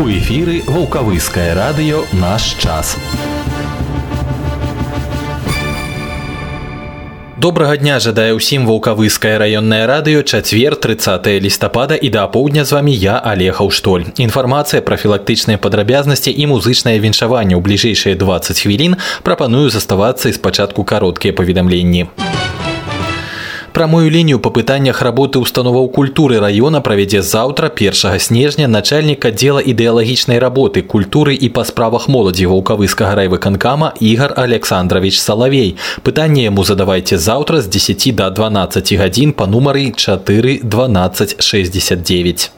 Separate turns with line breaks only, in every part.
У эфіры вулкавыскае радыё наш час. Добрага дня жадае ўсім вулкавыскае раённае радыё чацвер 30 лістапада і да апоўдня з вамі я алег Аўштоль. Інфармацыя пра філактычныя падрабязнасці і музычнае віншаванне ў бліжэйшыя 20 хвілін прапаную заставацца і спачатку кароткія паведамленні. Прамую лінію па пытаннях работы установаў культуры района правядзе заўтра 1 снежня начальнік аддзела ідэалагічнай работы культуры і па справах моладзі вулкавыскага райвыканкама Ігар Александрович Салавей. Пытанне яму задавайце заўтра з 10 до 12 гадзін па нумары 4 12 69.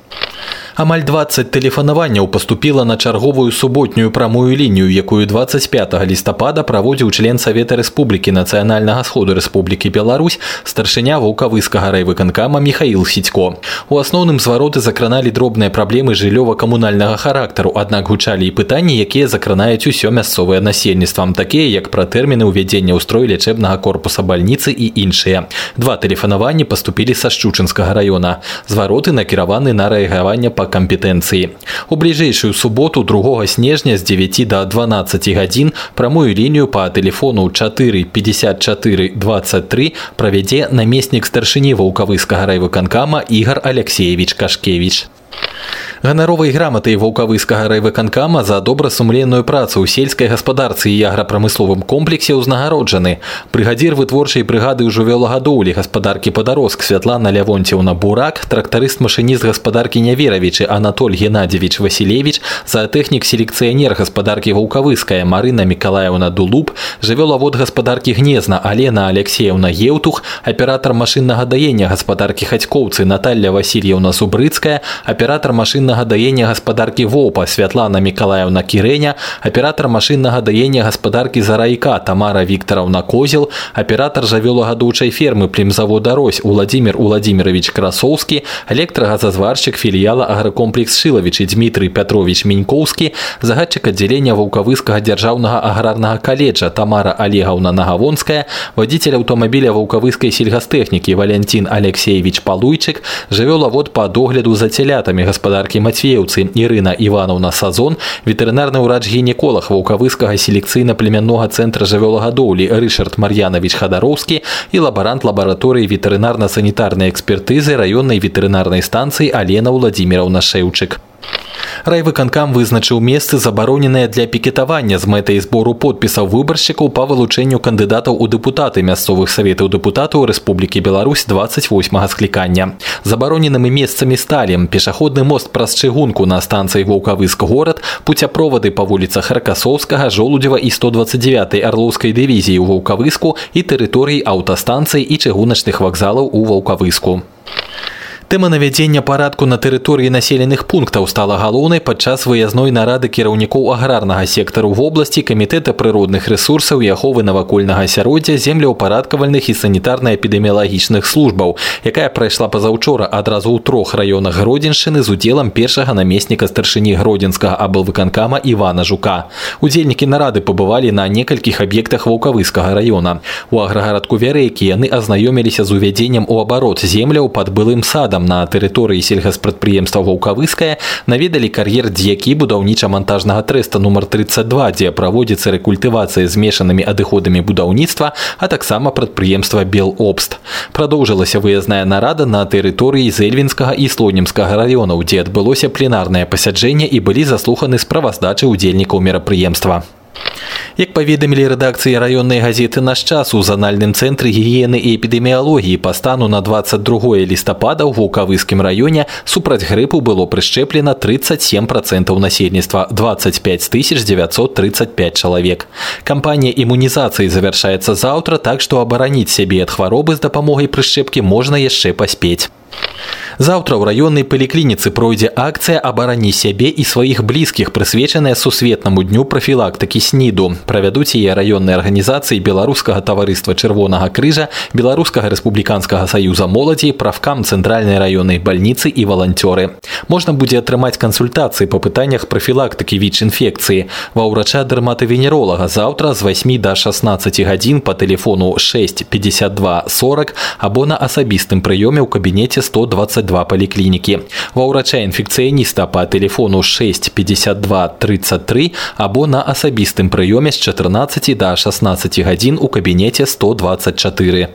Амаль 20 тэлефанаванняў паступіла на чарговую суботнюю прамую лінію, якую 25 лістапада праводзіў член Савета Рэспублікі нацыянальнага сходу Рэспублікі Беларусь старшыня вулкавыскага райвыканкама Михаил Сідько. У асноўным звароты закраналі дробныя праблемы жыллёва-камунальнага характару, аднак гучалі і пытанні, якія закранаюць усё мясцовае насельніцтвам, такія як пра тэрміны ўвядзення ўстрой лячэбнага корпуса бальніцы і іншыя. Два тэлефанаванні паступілі са шчучынскага раёна. Звароты накіраваны на рэагаванне па кампетэнцыі. У бліжэйшую суботу 2 снежня з 9 до 12 гадзін прамую лінію па тэлефону 4 54 23 правядзе намеснік старшыні ваўкавыскага райвыканкама Ігар Алексеевич Кашкевич. Ганаровай граматай ваўкавыскага райвыканкама за добрасумленную працу ў сельскай гаспадарцы і аграпрамысловым комплексе ўзнагароджаны. Брыгадзір вытворчай брыгады ў жывёлагадоўлі гаспадаркі падароск Святлана Лявонцеўна Бурак, трактарыст-машыніст гаспадаркі Няверавічы Анатоль Геннадзевич Васілевич, заатэхнік селекцыянер гаспадаркі ваўкавыская Марына Мікалаеўна Дулуб, жывёлавод гаспадаркі Гнезна Алена Алексеевна Еўтух, аператар машыннага даення гаспадаркі Хацькоўцы Наталья Васильевна Субрыцкая, аператар машыннага машыннага даення гаспадаркі вопа Святлана Мікалаевна Кірэня, аператар машыннага даення гаспадаркі зарайка Тамара Віктараўна Козел, аператар жавёлагадоўчай фермы племзавода Рось Уладзімир Уладзімирович Красоўскі, электрагазазваршчык філіяла агракомплекс Шылавічы Дмітрый Пятрович Мінькоўскі, загадчык аддзялення ваўкавыскага дзяржаўнага аграрнага каледжа Тамара Олегаўна Нагавонская, вадзіцель аўтамабіля ваўкавыскай сельгастэхнікі Валянцін Алексеевич Палуйчык, жывёлавод па догляду за цялятамі гаспадаркі Мацвеўцы Ірына Івановна Сазон, ветэрынарны ўрач-гінеколог ваўкавыскага селекцыйна-племяннога цэнтра жывёлагадоўлі Рышард Мар'янавіч Хадароўскі і лабарант лабараторыі ветэрынарна-санітарнай экспертызы раённай ветэрынарнай станцыі Алена Владзіміраўна Шэўчык. Райвыканкам вызначыў месцы забароненыя для пікетавання з мэтай збору подпісаў выбаршчыкаў па вылучэнню кандыдатаў у дэпутаты мясцовых саветаў дэпутатаў Рэспублікі Беларусь 28 склікання. Забароненымі месцамі сталі пешаходны мост праз чыгунку на станцыі ваўкавыск горад, пуцяпровады па вуліцах Ракасоўскага, Жолудзева і 129 арлоўскай дывізіі ў ваўкавыску і тэрыторыі аўтастанцый і чыгуначных вакзалаў у ваўкавыску. Тэма навядзення парадку на тэрыторыі населеных пунктаў стала галоўнай падчас выязной нарады кіраўнікоў аграрнага сектару вобласці камітэта прыродных рэсурсаў і аховы навакольнага асяроддзя землеўпарадкавальных і санітарна-эпідэміялагічных службаў, якая прайшла пазаўчора адразу ў трох раёнах гродзеншчыны з удзелам першага намесніка старшыні гродзенскага аблвыканкама Івана Жука. Удзельнікі нарады пабывалі на некалькіх аб'ектах ваўкавыскага раёна. У аграгарадку вярэйкі яны азнаёміліся з увядзеннем у абарот земляў пад былым садам там на тэрыторыі сельгаспрадпрыемства ваўкавыская наведалі кар'ер дзякі будаўніча-монтажнага трэста нумар 32 дзе праводзіцца рэкультывацыя змешанымі адыходамі будаўніцтва а таксама прадпрыемства белобст. Продолжылася выязная нарада на тэрыторыі зельвінскага і слонімскага раёнаў дзе адбылося пленарнае пасяджэнне і былі заслуханы справаздачы удзельнікаў мерапрыемства Як паведамілі рэдакцыі раённай газеты наш час у занальным цэнтры гігіены і эпідэміялогіі па стану на 22 лістапада ў вулкавыскім раёне супраць грыпу было прышчэплена 37 процентаў насельніцтва 25 935 чалавек. Кампанія імунізацыі завяршаецца заўтра, так што абараніць сябе ад хваробы з дапамогай прышчэпкі можна яшчэ паспець. Заўтра ў раённай паліклініцы пройдзе акцыя абарані сябе і сваіх блізкіх, прысвечаная сусветнаму дню прафілактыкі снід СНІДу. Правядуць яе раённыя арганізацыі беларускага таварыства чырвонага крыжа, беларускага рэспубліканскага саюза моладзі, правкам цэнтральнай раённай бальніцы і валанцёры. Можна будзе атрымаць кансультацыі па пытаннях прафілактыкі ВІЧ-інфекцыі. Ва ўрача дэрматавенеролага заўтра з 8 до 16 гадзін па тэлефону 6 52 40 або на асабістым прыёме ў кабінеце 122 паліклінікі. Ва ўрача інфекцыяніста па тэлефону 6 52 33 або на асабістым прыёме з 14 до 16 гадзін у кабінеце 124.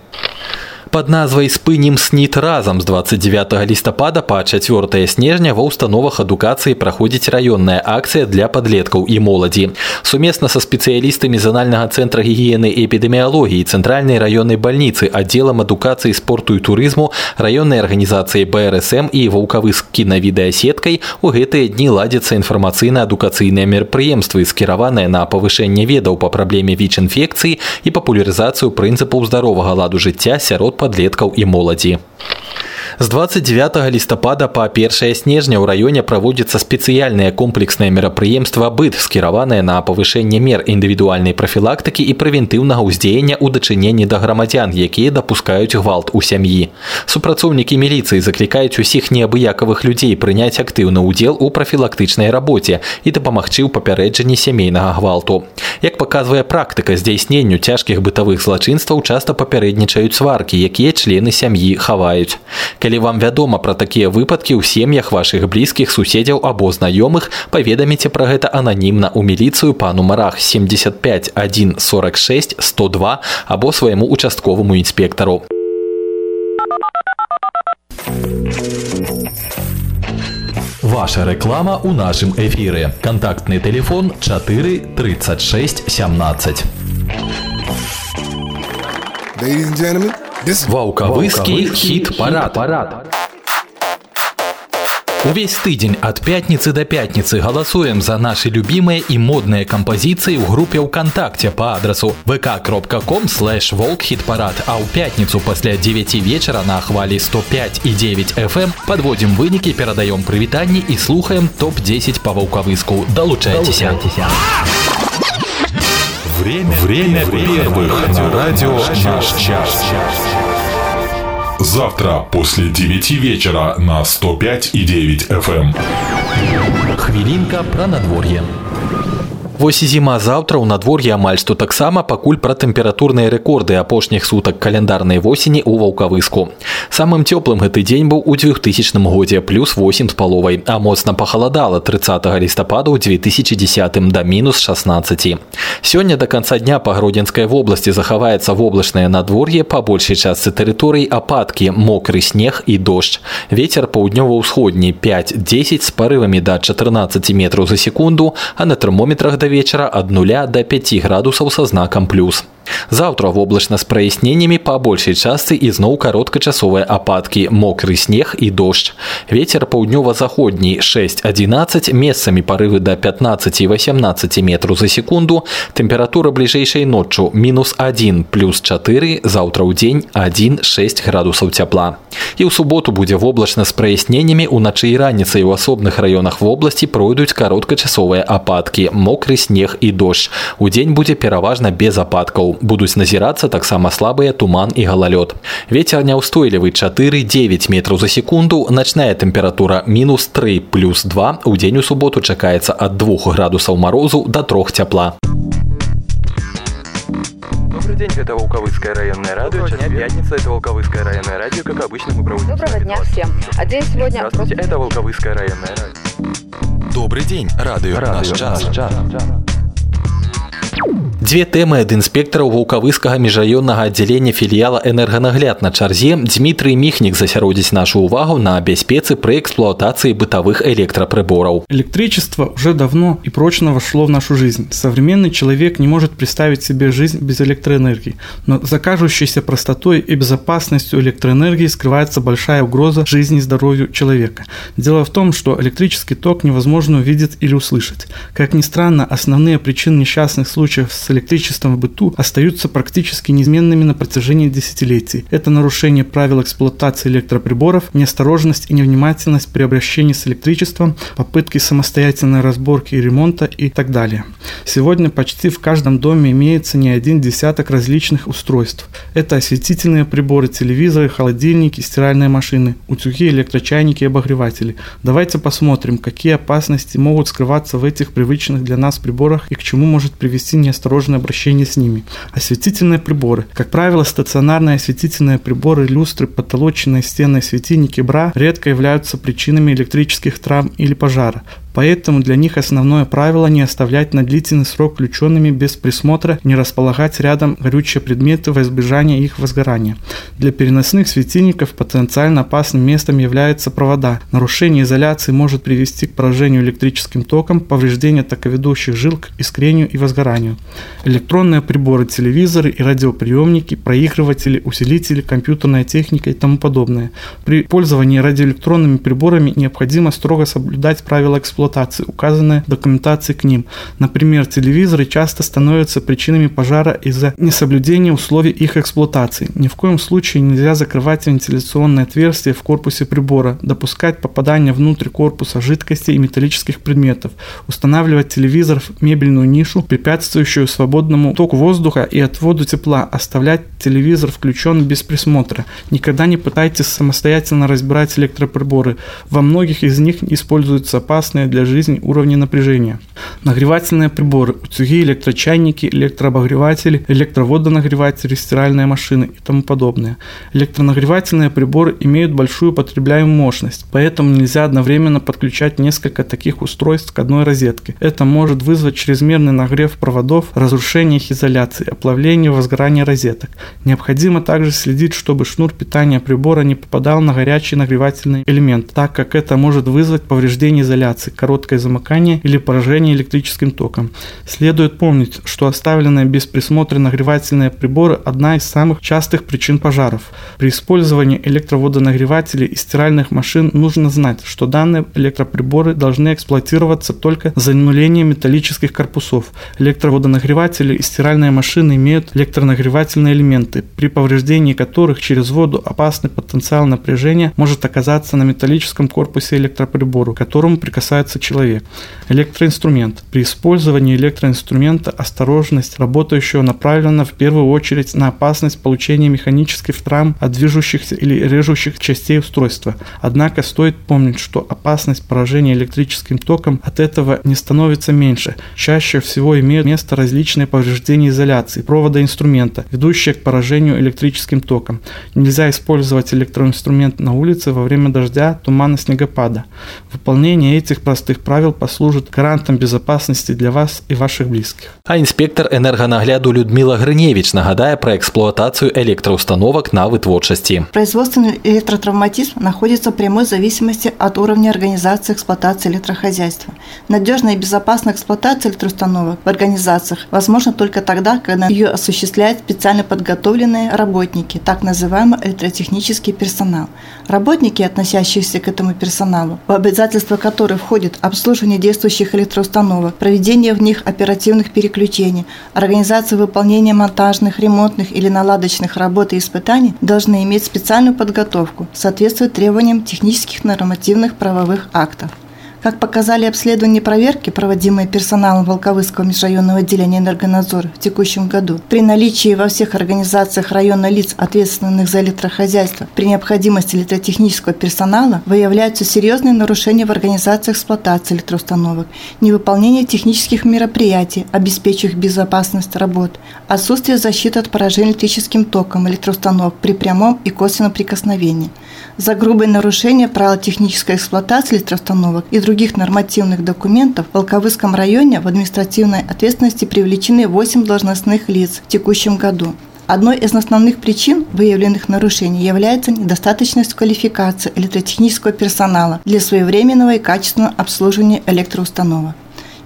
Под назвай спынім снит разам з 29 лістапада па 4 снежня ва установах адукацыі праходзіць раённая акцыя для подлеткаў і моладзі. Сумесна са спецыялістамі занальнага цэнтра гігіены і эпідэміялогіі цэнтральнай раённай бальніцы аддзелам адукацыі спорту і турызму раённай арганізацыі БРСМ і ваўкавыск кінавідэасеткай у гэтыя дні ладзяцца інфармацыйна-адукацыйныя мерапрыемствы скіраваныя на павышэнне ведаў па праблеме ВІЧ-інфекцыі і папулярызацыю прынцыпаў здаровага ладу жыцця сярод подлеткаў і моладзі. З 29 лістапада па 1 снежня ў раёне праводзіцца спецыяльнае комплекснае мерапрыемства быт скіраванае на павышэнне мер індывідуальнай прафілактыкі і прэвентыўнага ўздзеяння ў дачыненні да грамадзян, якія дапускаюць гвалт у сям'і. Супрацоўнікі міліцыі заклікаюць усіх неабыякавых людзей прыняць актыўны ўдзел у прафілактычнай рабоце і дапамагчы ў папярэджанні сямейнага гвалту. Як паказвае практыка здзяйсненню цяжкіх бытавых злачынстваў часта папярэднічаюць сваркі, якія члены сям'і хаваюць. Калі вам вядома пра такія выпадкі ў сем'ях вашых блізкіх суседзяў або знаёмых, паведаміце пра гэта ананімна ў міліцыю па нумарах 75 1 46 102 або свайму участковаму інспектару. Ваша реклама у нашым эфіры. Кантактны телефон 4 36 17. Ladies and gentlemen, Ваўкавыскі хіт-парад. парад. Увесь тыдзень ад пятніцы да пятніцы галасуем за нашы любімыя і модныя кампазіцыі ў групе ўкантакце па адрасу vk.com волк хит-парад а ў пятніцу пасля 9 вечара на хвалі 105 і 9 FM подводзім вынікі перадаём прывітанні і слухаем топ-10 па ваўкавыску далучайцеся
Время, время первых на радио «Наш час». Завтра после 9 вечера на 105 и 9 FM.
Хвилинка про надворье. Вось і зіма заўтра ў надвор'і амаль што таксама пакуль пра тэмпературныя рэкорды апошніх сутак каляндарнай восені ў ваўкавыску. Самым цёплым гэты дзень быў у 2000 годзе плюс 8 з паловай, а моцна пахаладала 30 лістапада ў 2010 да мінус 16. Сёння да канца дня па гродзенскай вобласці захаваецца воблачнае надвор'е па большай частцы тэрыторый ападкі, мокры снег і дождж. Вецер паўднёва-ўсходні 5-10 з парывамі да 14 метраў за секунду, а на тэрмометрах да вечера ад 0 до 5 градусаў са знакам плюс. Заўтра воблачна з праясненнямі па большай частцы ізноў кароткачасовыя ападкі, мокры снег і дождж. Вецер паўднёва-заходні 6-11 месцамі парывы да 15 і 18 метраў за секунду. Тэмпература бліжэйшай ноччу мінус 1 плюс 4 заўтра ў дзень 1-6 градусаў цяпла. І ў суботу будзе воблачна з праясненнямі уначы і раніцай у асобных раёнах вобласці пройдуць кароткачасовыя ападкі, мокры снег і дождж. Удзень будзе пераважна без ападкаў будуць назірацца таксама слабыя туман і галалёд. Вецер няўстойлівы 4-9 метраў за секунду, начная тэмпература мінус 3 плюс 2 у дзень у суботу чакаецца ад 2 градусаў марозу да трох цяпла.
Добрый день, это Волковыцкое районное радио. Сейчас пятница, это Волковыцкое районное радио. Как обычно, мы проводим...
Доброго дня всем. А день сегодня...
Здравствуйте, это Волковыцкое районное радио.
Добрый день, радио, радио наш час. Наш час. Дзве тэмы ад інспектараў вулкавыскага міжраённага аддзялення філіяла энерганагляд на чарзе Дмітрый міхнік засяродзіць нашу увагу на бяспецы пры эксплуатации бытовых электроприборов.
Электричество уже давно и прочно вошло в нашу жизнь. Современный человек не может представить себе жизнь без электроэнергии, но за кажущейся простотой и безопасностью электроэнергии скрывается большая угроза жизни и здоровью человека. Дело в том, что электрический ток невозможно увидеть или услышать. Как ни странно, основные причины несчастных случаев случаев с электричеством в быту остаются практически неизменными на протяжении десятилетий. Это нарушение правил эксплуатации электроприборов, неосторожность и невнимательность при обращении с электричеством, попытки самостоятельной разборки и ремонта и так далее. Сегодня почти в каждом доме имеется не один десяток различных устройств. Это осветительные приборы, телевизоры, холодильники, стиральные машины, утюги, электрочайники и обогреватели. Давайте посмотрим, какие опасности могут скрываться в этих привычных для нас приборах и к чему может привести неосторожное обращение с ними. Осветительные приборы. Как правило, стационарные осветительные приборы, люстры, потолочные стены, светильники, бра редко являются причинами электрических травм или пожара. Поэтому для них основное правило не оставлять на длительный срок включенными без присмотра, не располагать рядом горючие предметы во избежание их возгорания. Для переносных светильников потенциально опасным местом являются провода. Нарушение изоляции может привести к поражению электрическим током, повреждению токоведущих жил к искрению и возгоранию. Электронные приборы, телевизоры и радиоприемники, проигрыватели, усилители, компьютерная техника и тому подобное. При пользовании радиоэлектронными приборами необходимо строго соблюдать правила эксплуатации эксплуатации, указанные в документации к ним. Например, телевизоры часто становятся причинами пожара из-за несоблюдения условий их эксплуатации. Ни в коем случае нельзя закрывать вентиляционные отверстия в корпусе прибора, допускать попадание внутрь корпуса жидкости и металлических предметов, устанавливать телевизор в мебельную нишу, препятствующую свободному току воздуха и отводу тепла, оставлять телевизор включен без присмотра. Никогда не пытайтесь самостоятельно разбирать электроприборы. Во многих из них используются опасные для для жизни уровня напряжения. Нагревательные приборы, утюги, электрочайники, электрообогреватели, электроводонагреватели, стиральные машины и тому подобное. Электронагревательные приборы имеют большую потребляемую мощность, поэтому нельзя одновременно подключать несколько таких устройств к одной розетке. Это может вызвать чрезмерный нагрев проводов, разрушение их изоляции, оплавление, возгорание розеток. Необходимо также следить, чтобы шнур питания прибора не попадал на горячий нагревательный элемент, так как это может вызвать повреждение изоляции, короткое замыкание или поражение электрическим током. Следует помнить, что оставленные без присмотра нагревательные приборы – одна из самых частых причин пожаров. При использовании электроводонагревателей и стиральных машин нужно знать, что данные электроприборы должны эксплуатироваться только за занулением металлических корпусов. Электроводонагреватели и стиральные машины имеют электронагревательные элементы, при повреждении которых через воду опасный потенциал напряжения может оказаться на металлическом корпусе электроприбора, к которому прикасается является человек. Электроинструмент. При использовании электроинструмента осторожность работающего направлена в первую очередь на опасность получения механических травм от движущихся или режущих частей устройства. Однако стоит помнить, что опасность поражения электрическим током от этого не становится меньше. Чаще всего имеют место различные повреждения изоляции, провода инструмента, ведущие к поражению электрическим током. Нельзя использовать электроинструмент на улице во время дождя, тумана, снегопада. Выполнение этих простых простых правил послужит гарантом безопасности для вас и ваших близких.
А инспектор энерганагляду Людмила Гриневич нагадае про эксплуатацию электроустановок на вытворчасці.
Производственный электротравматизм находится в прямой зависимости от уровня организации эксплуатации электрохозяйства. Надежная и безопасная эксплуатация электроустановок в организациях возможна только тогда, когда ее осуществляют специально подготовленные работники, так называемый электротехнический персонал. Работники, относящиеся к этому персоналу, в обязательства которых входит обслуживание действующих электроустановок, проведение в них оперативных переключений, организация выполнения монтажных, ремонтных или наладочных работ и испытаний должны иметь специальную подготовку, соответствуя требованиям технических нормативных правовых актов. Как показали обследования проверки, проводимые персоналом Волковыского межрайонного отделения энергонадзора в текущем году, при наличии во всех организациях района лиц, ответственных за электрохозяйство, при необходимости электротехнического персонала, выявляются серьезные нарушения в организации эксплуатации электроустановок, невыполнение технических мероприятий, обеспечивающих безопасность работ, отсутствие защиты от поражения электрическим током электроустановок при прямом и косвенном прикосновении. За грубые нарушения правил технической эксплуатации электроустановок и других нормативных документов в Волковыском районе в административной ответственности привлечены 8 должностных лиц в текущем году. Одной из основных причин выявленных нарушений является недостаточность квалификации электротехнического персонала для своевременного и качественного обслуживания электроустановок.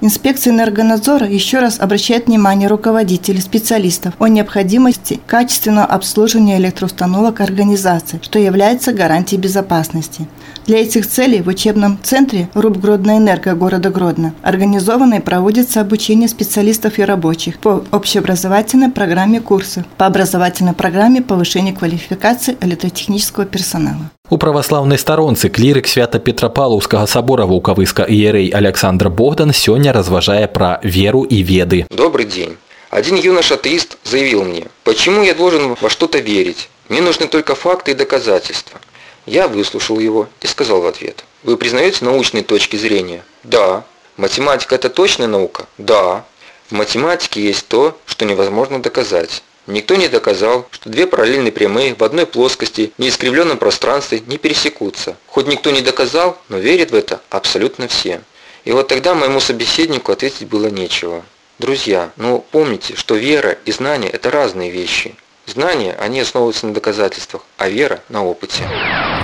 Инспекция энергонадзора еще раз обращает внимание руководителей, специалистов о необходимости качественного обслуживания электроустановок организации, что является гарантией безопасности. Для этих целей в учебном центре РУП «Гродно-Энерго» города Гродно организовано и проводится обучение специалистов и рабочих по общеобразовательной программе курсов, по образовательной программе повышения квалификации электротехнического персонала.
У праваслаўнай старонцы клірык свята петрапалаўскага сабора вулкавыска іерэй Александр Богдан сёння разважае пра веру и веды.
Добрый день. Один юнош-атеист заявил мне, почему я должен во что-то верить? Мне нужны только факты и доказательства. Я выслушал его и сказал в ответ, вы признаете научные точки зрения? Да. Математика это точная наука? Да. В математике есть то, что невозможно доказать. Никто не доказал, что две параллельные прямые в одной плоскости, в неискривленном пространстве не пересекутся. Хоть никто не доказал, но верят в это абсолютно все. И вот тогда моему собеседнику ответить было нечего. Друзья, ну помните, что вера и знание – это разные вещи. Знания, они основываются на доказательствах, а вера – на опыте.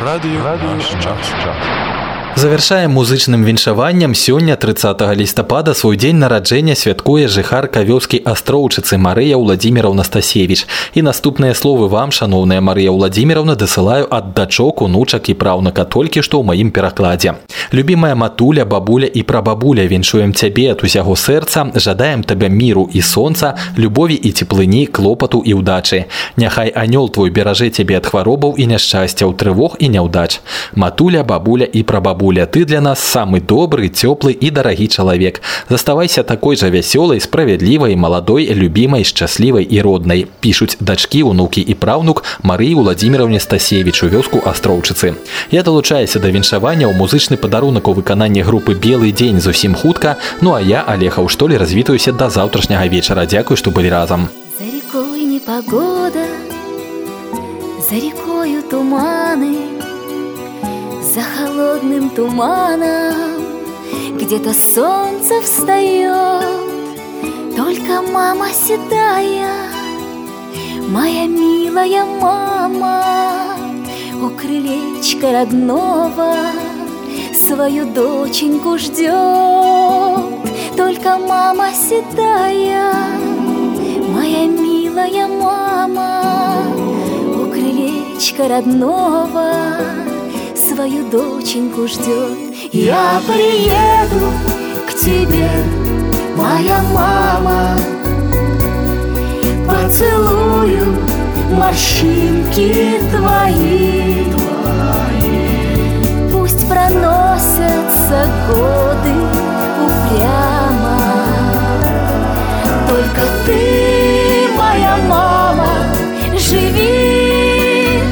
Радио, Радио час, час.
Завяршаем музычным віншаваннем сёння 30 лістапада свой дзень нараджэння святкуе жыхарка вёскі астроўчыцы Марыя Владимировна Стасевич. І наступныя словы вам, шаноўная Марыя Владимировна, дасылаю ад дачок, унучак і праўнака толькі што ў маім перакладзе. Любімая матуля, бабуля і прабабуля віншуем цябе ад усяго сэрца, жадаем табе міру і сонца, любові і цеплыні, клопату і ўдачы. Няхай анёл твой беражэ цябе ад хваробаў і няшчасцяў, трывог і няўдач. Матуля, бабуля і прабабуля бабуля, ты для нас самый добрый, теплый и дорогий человек. Заставайся такой же веселой, справедливой, молодой, любимой, счастливой и родной. Пишут дочки, внуки и правнук Марии Владимировне Стасевич у вёску Астроўчыцы. Я долучаюся до віншавання ў музычны падарунак у выкананні групы белый день зусім хутка, ну а я, Олега Уштолі, развітаюся до завтрашняга вечара. Дякую, што былі разом.
За рекой непогода, за рекою туманы, за холодным туманом. Где-то солнце встает Только мама седая. Моя милая мама У крылечка родного Свою доченьку ждет Только мама седая Моя милая мама У крылечка родного свою доченьку ждет. Я приеду к тебе, моя мама, Поцелую морщинки твои. Пусть проносятся годы упрямо, Только ты, моя мама, живи,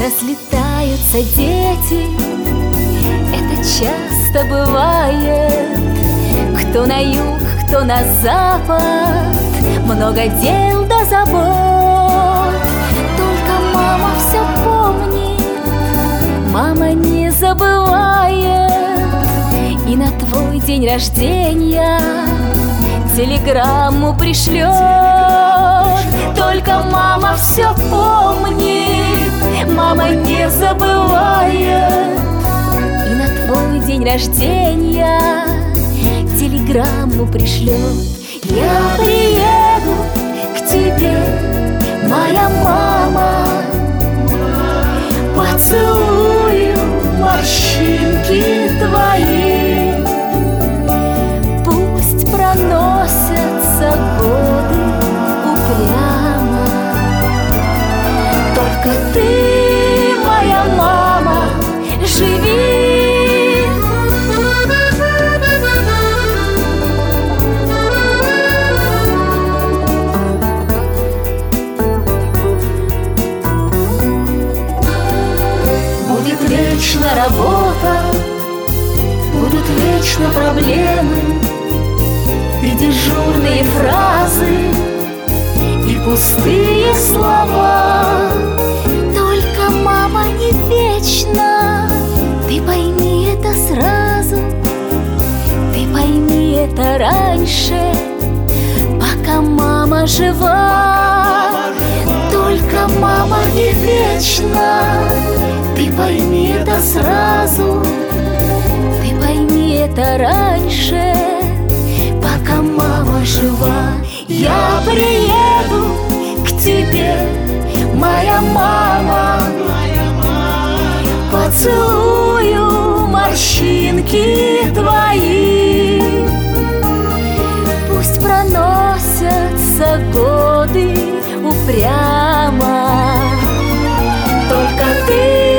разлетаются дети дети, это часто бывает. Кто на юг, кто на запад, много дел да забот. Только мама все помнит, мама не забывает. И на твой день рождения телеграмму пришлет. Только мама все помнит, мама не забывает. И на твой день рождения телеграмму пришлет. Я приеду к тебе, моя мама дежурные фразы, и пустые слова. Только мама не вечна, ты пойми это сразу. Ты пойми это раньше, пока мама жива. Только мама не вечна, ты пойми это сразу, ты пойми это раньше, мама жива, я приеду к тебе, моя мама, поцелую морщинки твои. Пусть проносятся годы упрямо, только ты